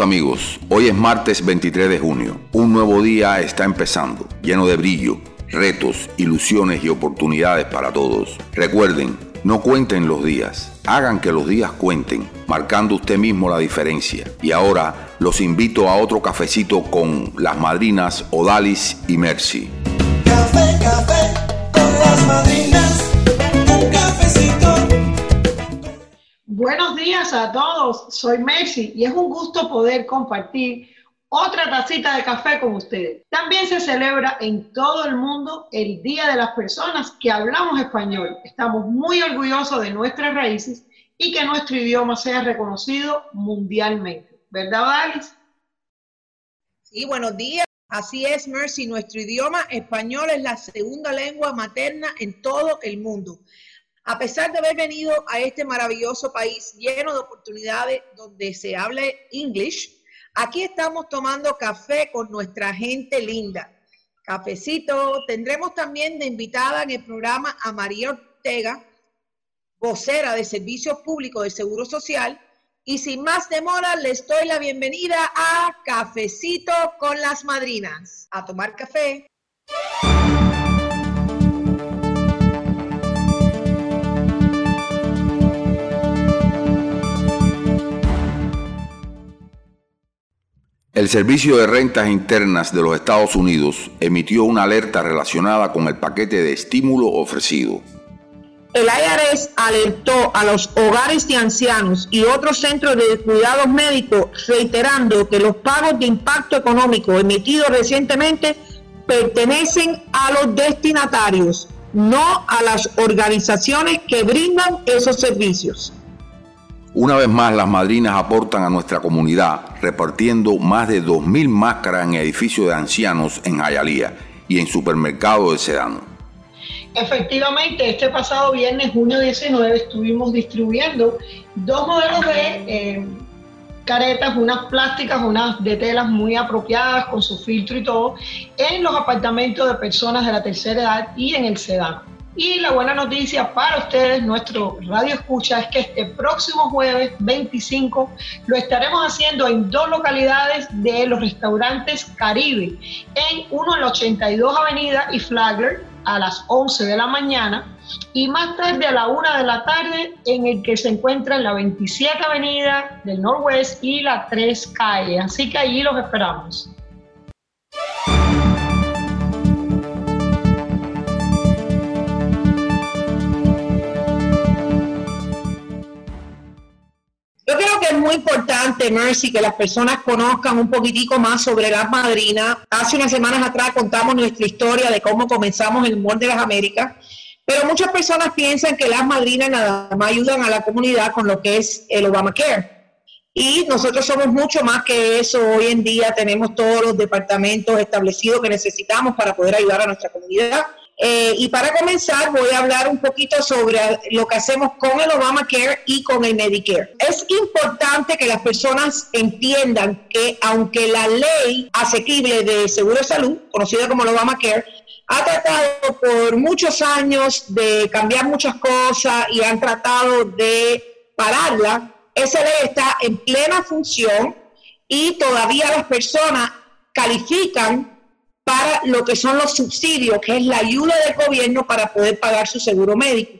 Amigos, hoy es martes 23 de junio. Un nuevo día está empezando, lleno de brillo, retos, ilusiones y oportunidades para todos. Recuerden, no cuenten los días, hagan que los días cuenten, marcando usted mismo la diferencia. Y ahora los invito a otro cafecito con las madrinas Odalis y Mercy. Café, café con las madrinas, Buenos días a todos, soy Mercy y es un gusto poder compartir otra tacita de café con ustedes. También se celebra en todo el mundo el Día de las Personas que hablamos español. Estamos muy orgullosos de nuestras raíces y que nuestro idioma sea reconocido mundialmente. ¿Verdad, Alice? Sí, buenos días. Así es, Mercy. Nuestro idioma español es la segunda lengua materna en todo el mundo. A pesar de haber venido a este maravilloso país lleno de oportunidades donde se hable English, aquí estamos tomando café con nuestra gente linda. Cafecito. Tendremos también de invitada en el programa a María Ortega, vocera de Servicios Públicos de Seguro Social. Y sin más demora, les doy la bienvenida a Cafecito con las Madrinas. A tomar café. El Servicio de Rentas Internas de los Estados Unidos emitió una alerta relacionada con el paquete de estímulo ofrecido. El IRS alertó a los hogares de ancianos y otros centros de cuidados médicos reiterando que los pagos de impacto económico emitidos recientemente pertenecen a los destinatarios, no a las organizaciones que brindan esos servicios. Una vez más, las madrinas aportan a nuestra comunidad repartiendo más de 2.000 máscaras en edificios de ancianos en Hialeah y en supermercados de Sedano. Efectivamente, este pasado viernes, junio 19, estuvimos distribuyendo dos modelos de eh, caretas, unas plásticas, unas de telas muy apropiadas con su filtro y todo, en los apartamentos de personas de la tercera edad y en el sedano. Y la buena noticia para ustedes, nuestro radio escucha, es que este próximo jueves 25 lo estaremos haciendo en dos localidades de los restaurantes Caribe, en uno en la 82 Avenida y Flagler a las 11 de la mañana y más tarde a la 1 de la tarde en el que se encuentra en la 27 Avenida del Norwest y la 3 Calle. Así que allí los esperamos. Que es muy importante, Mercy, que las personas conozcan un poquitico más sobre las madrinas. Hace unas semanas atrás contamos nuestra historia de cómo comenzamos el Mall de las Américas, pero muchas personas piensan que las madrinas nada más ayudan a la comunidad con lo que es el Obamacare. Y nosotros somos mucho más que eso. Hoy en día tenemos todos los departamentos establecidos que necesitamos para poder ayudar a nuestra comunidad. Eh, y para comenzar, voy a hablar un poquito sobre lo que hacemos con el Obamacare y con el Medicare. Es importante que las personas entiendan que aunque la ley asequible de seguro de salud, conocida como el Obamacare, ha tratado por muchos años de cambiar muchas cosas y han tratado de pararla, esa ley está en plena función y todavía las personas califican para lo que son los subsidios, que es la ayuda del gobierno para poder pagar su seguro médico.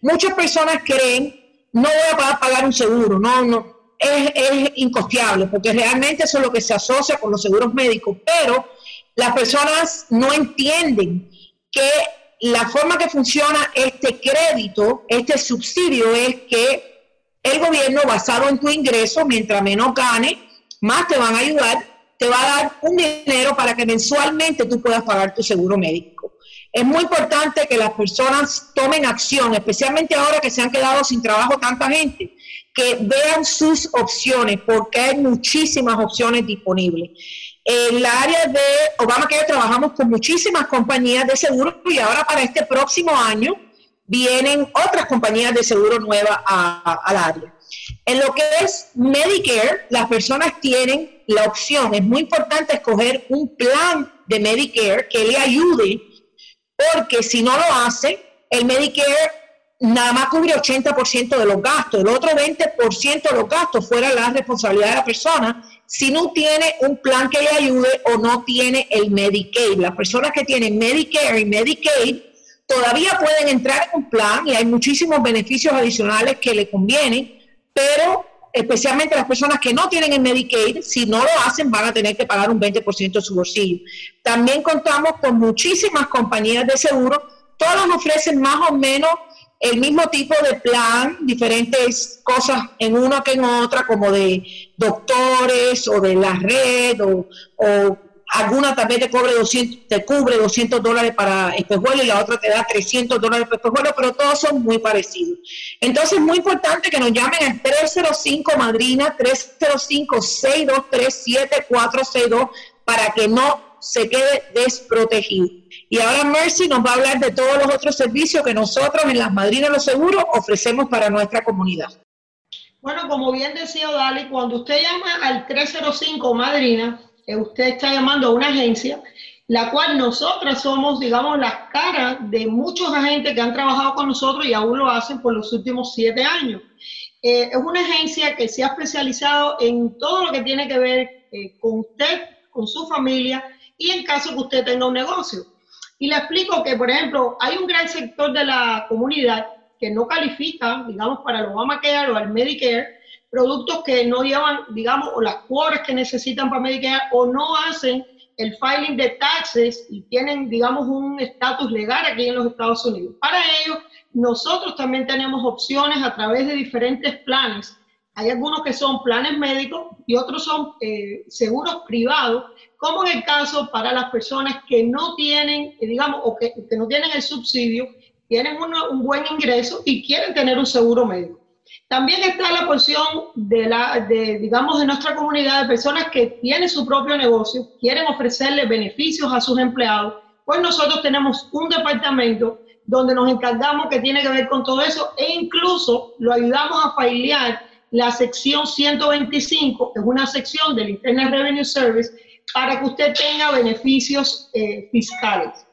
Muchas personas creen, no voy a pagar, un seguro, no, no, es, es incosteable, porque realmente eso es lo que se asocia con los seguros médicos, pero las personas no entienden que la forma que funciona este crédito, este subsidio, es que el gobierno, basado en tu ingreso, mientras menos gane, más te van a ayudar te va a dar un dinero para que mensualmente tú puedas pagar tu seguro médico. Es muy importante que las personas tomen acción, especialmente ahora que se han quedado sin trabajo tanta gente, que vean sus opciones, porque hay muchísimas opciones disponibles. En la área de Obamacare trabajamos con muchísimas compañías de seguro y ahora para este próximo año vienen otras compañías de seguro nuevas al área. En lo que es Medicare, las personas tienen la opción, es muy importante escoger un plan de Medicare que le ayude, porque si no lo hace, el Medicare nada más cubre 80% de los gastos, el otro 20% de los gastos fuera la responsabilidad de la persona si no tiene un plan que le ayude o no tiene el Medicaid. Las personas que tienen Medicare y Medicaid todavía pueden entrar en un plan y hay muchísimos beneficios adicionales que le convienen, pero especialmente las personas que no tienen el Medicaid, si no lo hacen van a tener que pagar un 20% de su bolsillo. También contamos con muchísimas compañías de seguro, todas ofrecen más o menos el mismo tipo de plan, diferentes cosas en una que en otra, como de doctores o de la red o, alguna también te, cobre 200, te cubre 200 dólares para espejuelo y la otra te da 300 dólares para espejuelo, pero todos son muy parecidos. Entonces es muy importante que nos llamen al 305 Madrina, 305-623-7462 para que no se quede desprotegido. Y ahora Mercy nos va a hablar de todos los otros servicios que nosotros en las Madrinas los Seguros ofrecemos para nuestra comunidad. Bueno, como bien decía Dali, cuando usted llama al 305 Madrina, usted está llamando a una agencia, la cual nosotras somos, digamos, las caras de muchos agentes que han trabajado con nosotros y aún lo hacen por los últimos siete años. Eh, es una agencia que se ha especializado en todo lo que tiene que ver eh, con usted, con su familia y en caso que usted tenga un negocio. Y le explico que, por ejemplo, hay un gran sector de la comunidad que no califica, digamos, para el Obamacare o el Medicare, productos que no llevan, digamos, o las cuotas que necesitan para Medicare o no hacen el filing de taxes y tienen, digamos, un estatus legal aquí en los Estados Unidos. Para ello, nosotros también tenemos opciones a través de diferentes planes. Hay algunos que son planes médicos y otros son eh, seguros privados, como en el caso para las personas que no tienen, eh, digamos, o que, que no tienen el subsidio, tienen un buen ingreso y quieren tener un seguro médico. También está la porción de, la, de, digamos, de nuestra comunidad de personas que tienen su propio negocio, quieren ofrecerle beneficios a sus empleados. Pues nosotros tenemos un departamento donde nos encargamos que tiene que ver con todo eso e incluso lo ayudamos a failear la sección 125, que es una sección del Internal Revenue Service, para que usted tenga beneficios eh, fiscales.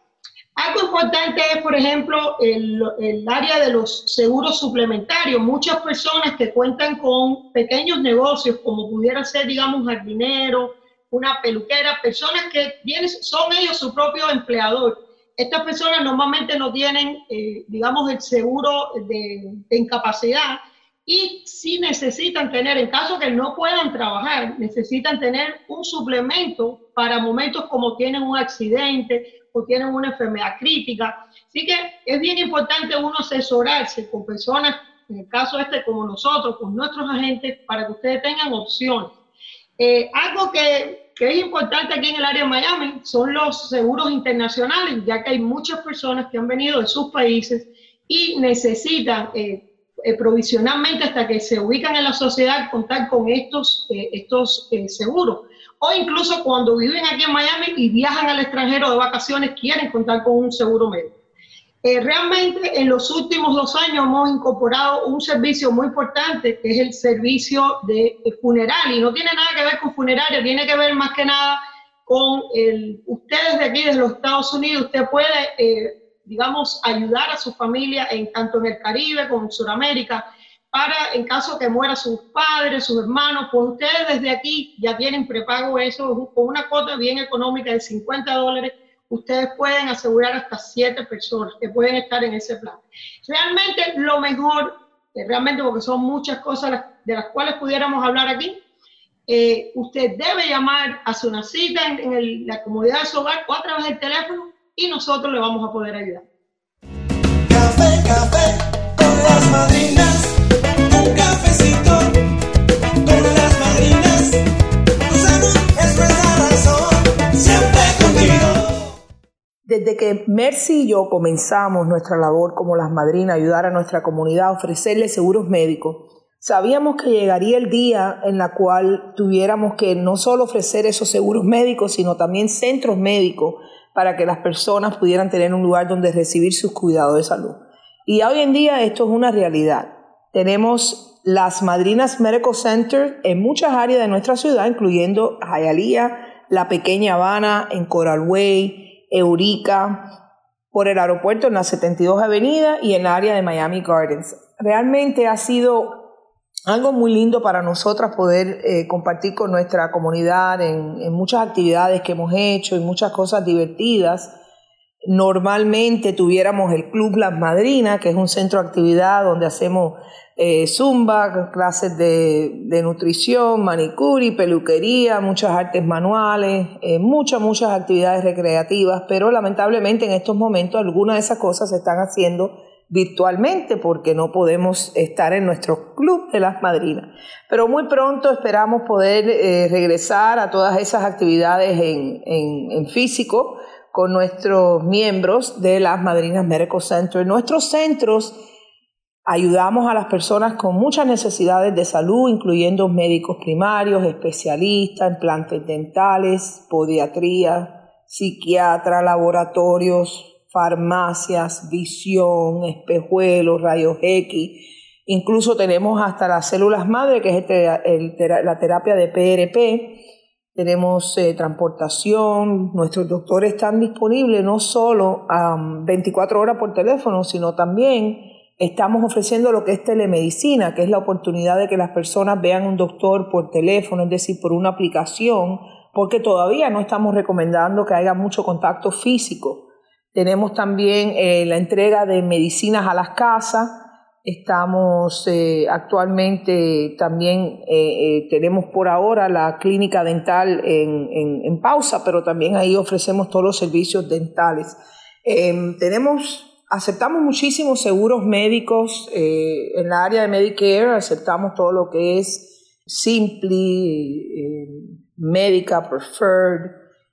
Algo importante es, por ejemplo, el, área de los seguros suplementarios. Muchas personas que cuentan con pequeños negocios, como pudiera ser, digamos, un jardinero, una peluquera, personas que tienen, son ellos su propio empleador. Estas personas normalmente no tienen, eh, digamos, el seguro de, de incapacidad y si necesitan tener, en caso que no puedan trabajar, necesitan tener un suplemento para momentos como tienen un accidente o tienen una enfermedad crítica. Así que es bien importante uno asesorarse con personas, en el caso este como nosotros, con nuestros agentes, para que ustedes tengan opciones. Eh, algo que, que, es importante aquí en el área de Miami son los seguros internacionales, ya que hay muchas personas que han venido de sus países y necesitan eh, eh, provisionalmente hasta que se ubican en la sociedad contar con estos, estos seguros o incluso cuando viven aquí en Miami y viajan al extranjero de vacaciones, quieren contar con un seguro médico. Eh, realmente en los últimos dos años hemos incorporado un servicio muy importante que es el servicio de, funeral y no tiene nada que ver con funeraria, tiene que ver más que nada con el, ustedes de aquí, de los Estados Unidos, usted puede, eh, digamos, ayudar a su familia en tanto en el Caribe como en Sudamérica para en caso que muera sus padres, sus hermanos, pues ustedes desde aquí ya tienen prepago eso con una cuota bien económica de 50 dólares. Ustedes pueden asegurar hasta siete personas que pueden estar en ese plan. Realmente lo mejor, realmente porque son muchas cosas de las cuales pudiéramos hablar aquí, eh, usted debe llamar a su cita en, la comunidad de su hogar o a través del teléfono y nosotros le vamos a poder ayudar. Café, café con las madrinas Desde que Mercy y yo comenzamos nuestra labor como las madrinas, ayudar a nuestra comunidad a ofrecerle seguros médicos, sabíamos que llegaría el día en la cual tuviéramos que no solo ofrecer esos seguros médicos, sino también centros médicos para que las personas pudieran tener un lugar donde recibir sus cuidados de salud. Y hoy en día esto es una realidad. Tenemos las Madrinas Medical Center en muchas áreas de nuestra ciudad, incluyendo Hialeah, la pequeña Habana, en Coral Way, Eurica, por el aeropuerto en la 72 Avenida y en el área de Miami Gardens. Realmente ha sido algo muy lindo para nosotras poder eh, compartir con nuestra comunidad en, en, muchas actividades que hemos hecho y muchas cosas divertidas. Normalmente tuviéramos el Club Las Madrinas, que es un centro de actividad donde hacemos eh, zumba, clases de, nutrición, manicuri, peluquería, muchas artes manuales, eh, muchas, muchas actividades recreativas, pero lamentablemente en estos momentos algunas de esas cosas se están haciendo virtualmente porque no podemos estar en nuestro club de las madrinas. Pero muy pronto esperamos poder eh, regresar a todas esas actividades en, físico con nuestros miembros de las Madrinas Medical Center. Nuestros centros ayudamos a las personas con muchas necesidades de salud, incluyendo médicos primarios, especialistas, implantes dentales, podiatría, psiquiatra, laboratorios, farmacias, visión, espejuelos, rayos X. Incluso tenemos hasta las células madre, que es la terapia de PRP. Tenemos eh, transportación. Nuestros doctores están disponibles no solo um, 24 horas por teléfono, sino también estamos ofreciendo lo que es telemedicina, que es la oportunidad de que las personas vean un doctor por teléfono, es decir, por una aplicación, porque todavía no estamos recomendando que haya mucho contacto físico tenemos también eh, la entrega de medicinas a las casas. Estamos eh, actualmente también, eh, eh, tenemos por ahora la clínica dental en, en, pausa, pero también ahí ofrecemos todos los servicios dentales. Em, tenemos, aceptamos muchísimos seguros médicos en la área de Medicare, aceptamos todo lo que es Simply, Medica, Preferred,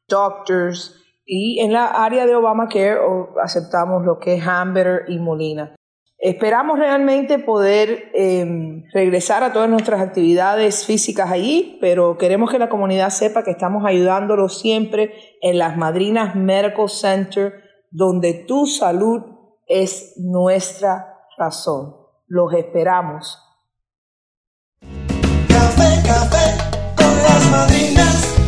Doctors, y en la área de Obamacare aceptamos lo que es Hamburger y Molina. Esperamos realmente poder eh, regresar a todas nuestras actividades físicas allí, pero queremos que la comunidad sepa que estamos ayudándolos siempre en las Madrinas Medical Center, donde tu salud es nuestra razón. Los esperamos. Café, café con las madrinas,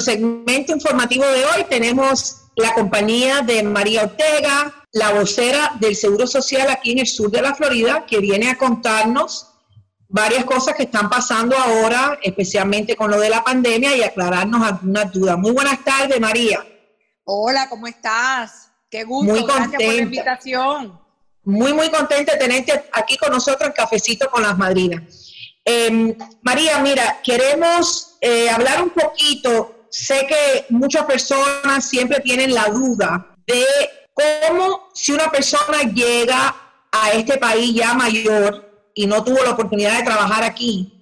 nuestro segmento informativo de hoy tenemos la compañía de María Ortega, la vocera del Seguro Social aquí en el sur de la Florida, que viene a contarnos varias cosas que están pasando ahora, especialmente con lo de la pandemia y aclararnos algunas dudas. Muy buenas tardes, María. Hola, ¿cómo estás? Qué gusto, Muy gracias por la invitación. Muy, muy contenta de tenerte aquí con nosotros en Cafecito con las Madrinas. Eh, María, mira, queremos eh, hablar un poquito. Sé que muchas personas siempre tienen la duda de cómo si una persona llega a este país ya mayor y no tuvo la oportunidad de trabajar aquí,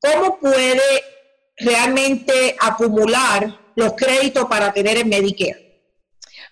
¿cómo puede realmente acumular los créditos para tener el Medicare?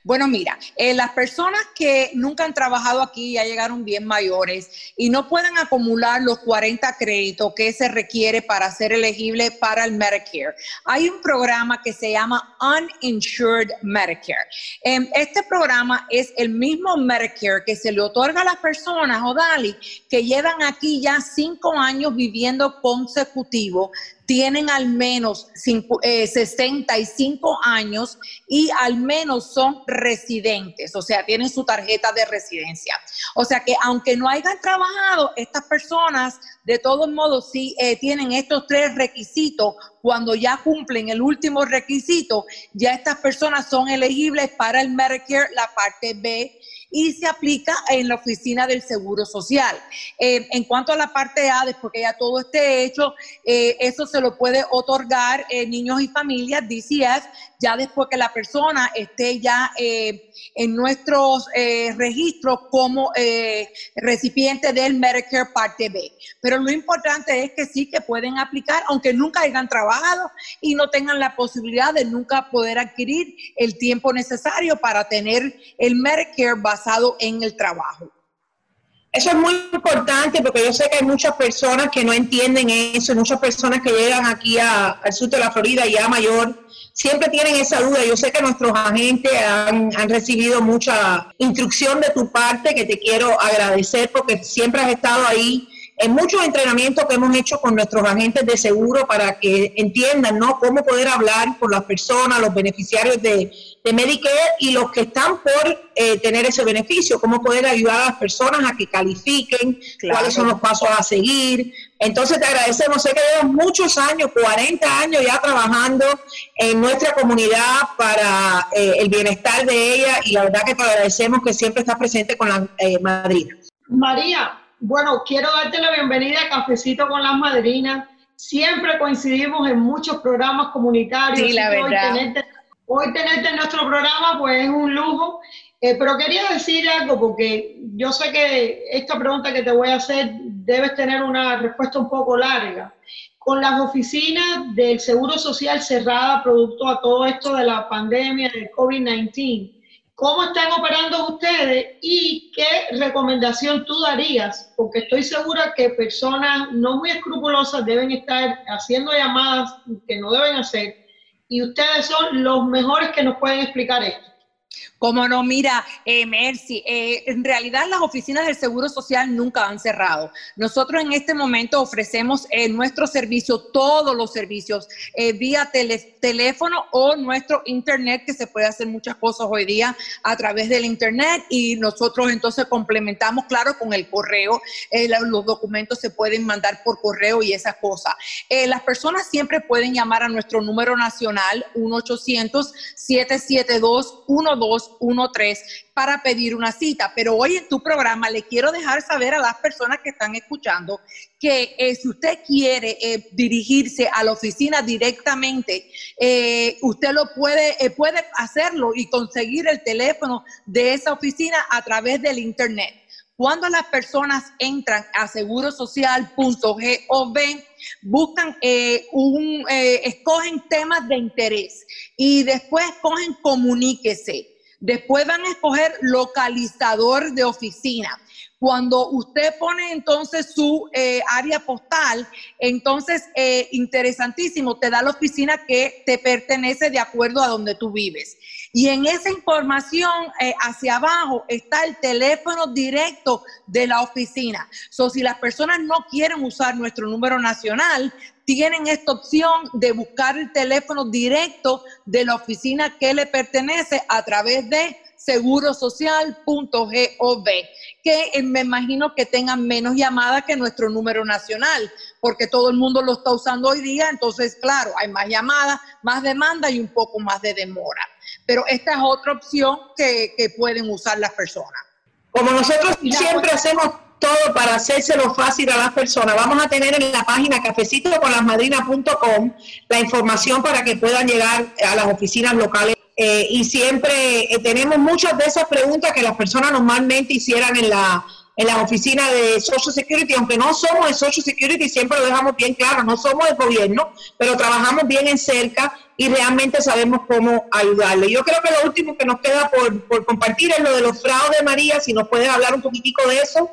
Bueno, mira, eh, las personas que nunca han trabajado aquí ya llegaron bien mayores y no pueden acumular los 40 créditos que se requiere para ser elegible para el Medicare. Hay un programa que se llama Uninsured Medicare. Eh, este programa es el mismo Medicare que se le otorga a las personas, Odali, que llevan aquí ya cinco años viviendo consecutivo tienen al menos cinco, eh, 65 años y al menos son residentes, o sea, tienen su tarjeta de residencia. O sea que aunque no hayan trabajado, estas personas de todos modos sí eh, tienen estos tres requisitos. Cuando ya cumplen el último requisito, ya estas personas son elegibles para el Medicare, la parte B y se aplica en la oficina del Seguro Social. Eh, en cuanto a la parte A, después que ya todo esté hecho, eh, eso se lo puede otorgar eh, niños y familias, DCF, ya después que la persona esté ya en nuestros registros como recipiente del Medicare Parte B. Pero lo importante es que sí que pueden aplicar, aunque nunca hayan trabajado y no tengan la posibilidad de nunca poder adquirir el tiempo necesario para tener el Medicare basado en el trabajo. Eso es muy importante porque yo sé que hay muchas personas que no entienden eso, muchas personas que llegan aquí a, al sur de la Florida ya mayor, siempre tienen esa duda. Yo sé que nuestros agentes han, han, recibido mucha instrucción de tu parte, que te quiero agradecer porque siempre has estado ahí en muchos entrenamientos que hemos hecho con nuestros agentes de seguro para que entiendan ¿no? cómo poder hablar con las personas, los beneficiarios de, de Medicare y los que están por eh, tener ese beneficio, cómo poder ayudar a las personas a que califiquen, cuáles son los pasos a seguir. Entonces te agradecemos, sé que llevas muchos años, 40 años ya trabajando en nuestra comunidad para eh, el bienestar de ella y la verdad que te agradecemos que siempre estás presente con la eh, madrina. María, bueno, quiero darte la bienvenida a Cafecito con las Madrinas. Siempre coincidimos en muchos programas comunitarios. Sí, la verdad. Tenerte, hoy tenerte en nuestro programa pues es un lujo. Eh, pero quería decir algo porque yo sé que esta pregunta que te voy a hacer debes tener una respuesta un poco larga. Con las oficinas del Seguro Social cerradas producto a todo esto de la pandemia del COVID-19, ¿Cómo están operando ustedes y qué recomendación tú darías? Porque estoy segura que personas no muy escrupulosas deben estar haciendo llamadas que no deben hacer y ustedes son los mejores que nos pueden explicar esto. Como no, mira, eh, Mercy, eh, en realidad las oficinas del Seguro Social nunca han cerrado. Nosotros en este momento ofrecemos eh, nuestro servicio, todos los servicios, eh, vía teléfono o nuestro internet, que se puede hacer muchas cosas hoy día a través del internet y nosotros entonces complementamos, claro, con el correo. Los documentos se pueden mandar por correo y esas cosas. Las personas siempre pueden llamar a nuestro número nacional 1-800-772-1213 para pedir una cita. Pero hoy en tu programa le quiero dejar saber a las personas que están escuchando que eh, si usted quiere eh, dirigirse a la oficina directamente, eh, usted lo puede, puede hacerlo y conseguir el teléfono de esa oficina a través del internet. Cuando las personas entran a segurosocial.gov, buscan un, eh, escogen temas de interés y después escogen comuníquese. Después van a escoger localizador de oficina. Cuando usted pone entonces su eh, área postal, entonces eh, interesantísimo, te da la oficina que te pertenece de acuerdo a donde tú vives. Y en esa información eh, hacia abajo está el teléfono directo de la oficina. So, si las personas no quieren usar nuestro número nacional, tienen esta opción de buscar el teléfono directo de la oficina que le pertenece a través de segurosocial.gov, que me imagino que tengan menos llamadas que nuestro número nacional, porque todo el mundo lo está usando hoy día, entonces, claro, hay más llamadas, más demanda y un poco más de demora. Pero esta es otra opción que, que pueden usar las personas. Como nosotros siempre hacemos todo para hacérselo fácil a las personas, vamos a tener en la página cafecitoconlasmadrinas.com la información para que puedan llegar a las oficinas locales. Eh, y siempre eh, tenemos muchas de esas preguntas que las personas normalmente hicieran en la en las oficinas de Social Security, aunque no somos de Social Security, siempre lo dejamos bien claro, no somos del gobierno, pero trabajamos bien en cerca y realmente sabemos cómo ayudarle. Yo creo que lo último que nos queda por, por compartir es lo de los fraudes, María, si nos puedes hablar un poquitico de eso,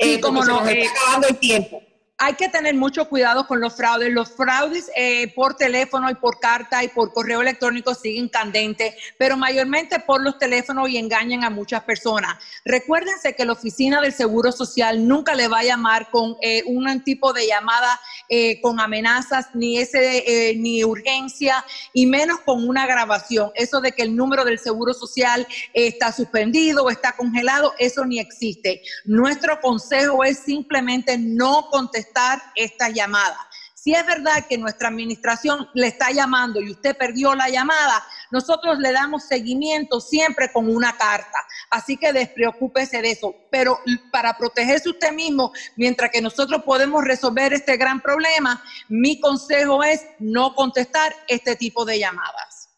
Sí, eh, cómo porque se no, nos eh, está acabando el tiempo. Hay que tener mucho cuidado con los fraudes. Los fraudes eh, por teléfono y por carta y por correo electrónico siguen candentes, pero mayormente por los teléfonos y engañan a muchas personas. Recuérdense que la oficina del Seguro Social nunca le va a llamar con eh, un tipo de llamada eh, con amenazas, ni, ese, ni urgencia, y menos con una grabación. Eso de que el número del Seguro Social está suspendido o está congelado, eso ni existe. Nuestro consejo es simplemente no contestar esta llamada. Si es verdad que nuestra administración le está llamando y usted perdió la llamada, nosotros le damos seguimiento siempre con una carta. Así que despreocúpese de eso. Pero para protegerse usted mismo, mientras que nosotros podemos resolver este gran problema, mi consejo es no contestar este tipo de llamadas.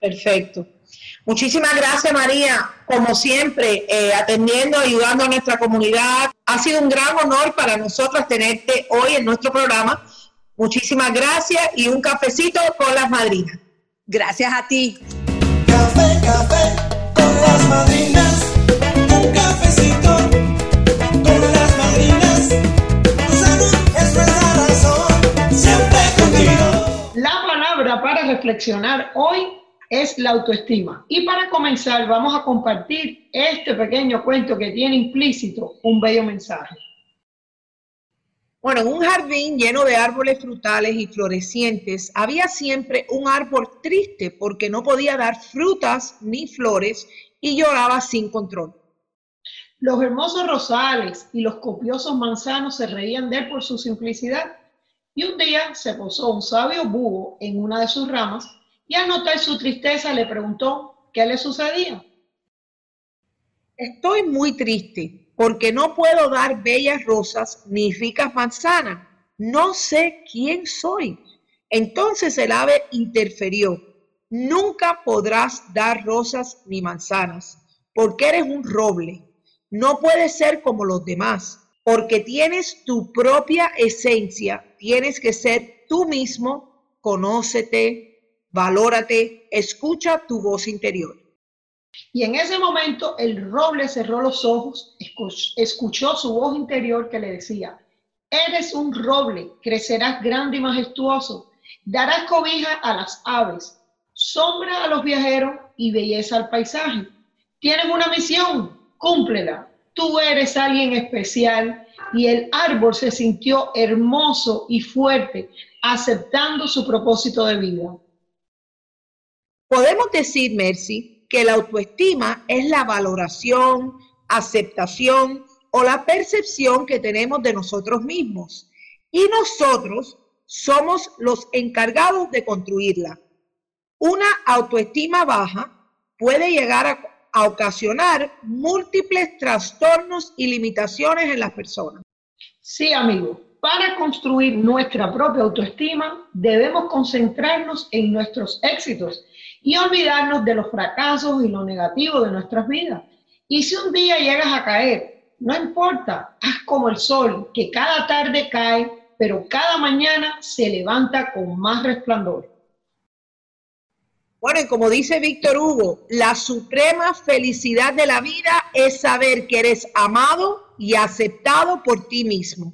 Perfecto. Muchísimas gracias, María. Como siempre, eh, atendiendo, ayudando a nuestra comunidad. Ha sido un gran honor para nosotros tenerte hoy en nuestro programa. Muchísimas gracias y un cafecito con las madrinas. Gracias a ti. Café, café con las madrinas. Un cafecito con las madrinas. Tu salud es nuestra razón. Siempre contigo. La palabra para reflexionar hoy es la autoestima. Y para comenzar vamos a compartir este pequeño cuento que tiene implícito un bello mensaje. Bueno, en un jardín lleno de árboles frutales y florecientes había siempre un árbol triste porque no podía dar frutas ni flores y lloraba sin control. Los hermosos rosales y los copiosos manzanos se reían de él por su simplicidad. Y un día se posó un sabio búho en una de sus ramas y al notar su tristeza le preguntó qué le sucedía. Estoy muy triste porque no puedo dar bellas rosas ni ricas manzanas. No sé quién soy. Entonces el ave interferió. Nunca podrás dar rosas ni manzanas porque eres un roble. No puedes ser como los demás porque tienes tu propia esencia. Tienes que ser tú mismo. Conócete, valórate, escucha tu voz interior. Y en ese momento el roble cerró los ojos, escuchó su voz interior que le decía, eres un roble, crecerás grande y majestuoso, darás cobija a las aves, sombra a los viajeros y belleza al paisaje. Tienes una misión, cúmplela. Tú eres alguien especial y el árbol se sintió hermoso y fuerte, aceptando su propósito de vida. Podemos decir, Mercy, que la autoestima es la valoración, aceptación o la percepción que tenemos de nosotros mismos. Y nosotros somos los encargados de construirla. Una autoestima baja puede llegar a, ocasionar múltiples trastornos y limitaciones en las personas. Sí, amigo. Para construir nuestra propia autoestima debemos concentrarnos en nuestros éxitos y olvidarnos de los fracasos y lo negativo de nuestras vidas. Y si un día llegas a caer, no importa, haz como el sol, que cada tarde cae, pero cada mañana se levanta con más resplandor. Bueno, y como dice Víctor Hugo, la suprema felicidad de la vida es saber que eres amado y aceptado por ti mismo.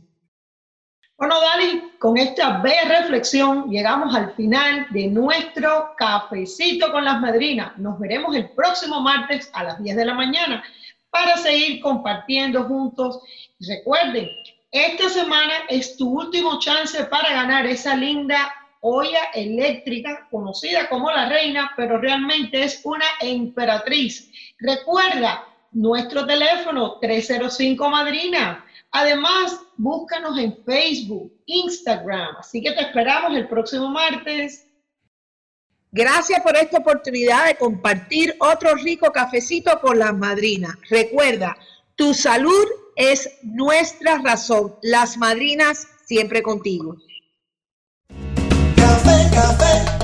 Bueno, Dani, con esta bella reflexión llegamos al final de nuestro cafecito con las madrinas. Nos veremos el próximo martes a las 10 de la mañana para seguir compartiendo juntos. Recuerden, esta semana es tu último chance para ganar esa linda olla eléctrica conocida como la reina, pero realmente es una emperatriz. Recuerda nuestro teléfono 305 Madrina Además, búscanos en Facebook, Instagram. Así que te esperamos el próximo martes. Gracias por esta oportunidad de compartir otro rico cafecito con las madrinas. Recuerda, tu salud es nuestra razón. Las madrinas siempre contigo. Café, café